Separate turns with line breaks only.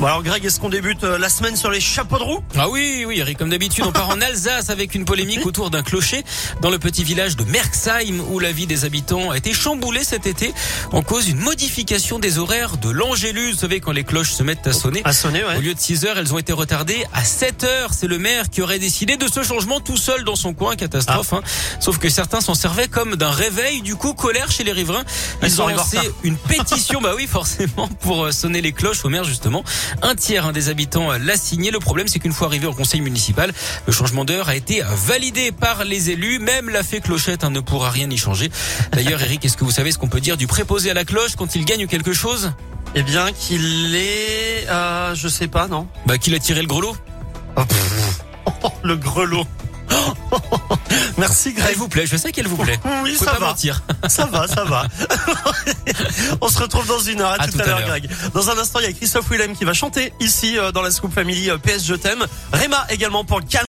Bon alors Greg, est-ce qu'on débute euh, la semaine sur les chapeaux de roue?
Ah oui, oui, Eric, comme d'habitude, on part en Alsace avec une polémique autour d'un clocher dans le petit village de Merxheim où la vie des habitants a été chamboulée cet été en cause d'une modification des horaires de l'Angélus. Vous savez, quand les cloches se mettent à sonner.
À sonner,
Au
ouais.
lieu de 6 heures, elles ont été retardées à 7 heures. C'est le maire qui aurait décidé de ce changement tout seul dans son coin. Catastrophe. Hein. Sauf que certains s'en servaient comme d'un réveil. Du coup, colère chez les riverains.
Ils
Ils ont lancé une pétition, bah oui, forcément, pour euh, sonner les cloches au maire, justement. Un tiers hein, des habitants euh, l'a signé. Le problème, c'est qu'une fois arrivé au conseil municipal, le changement d'heure a été validé par les élus. Même la fée clochette hein, ne pourra rien y changer. D'ailleurs, Eric, est-ce que vous savez ce qu'on peut dire du préposé à la cloche quand il gagne quelque chose?
Eh bien qu'il est... Euh, je sais pas, non
Bah, qu'il a tiré le grelot.
Oh. Oh, Le grelot. Merci
Elle
Greg.
vous plaît, je sais qu'elle vous plaît.
Oui, ça
pas
va.
mentir.
Ça va, ça va. On se retrouve dans une heure. À,
À
tout,
tout
à
l'heure.
Greg. Dans un instant, il y a Christophe Willem qui va chanter ici euh, dans la Scoop Family euh, PS Je t'aime. Réma également pour le calme.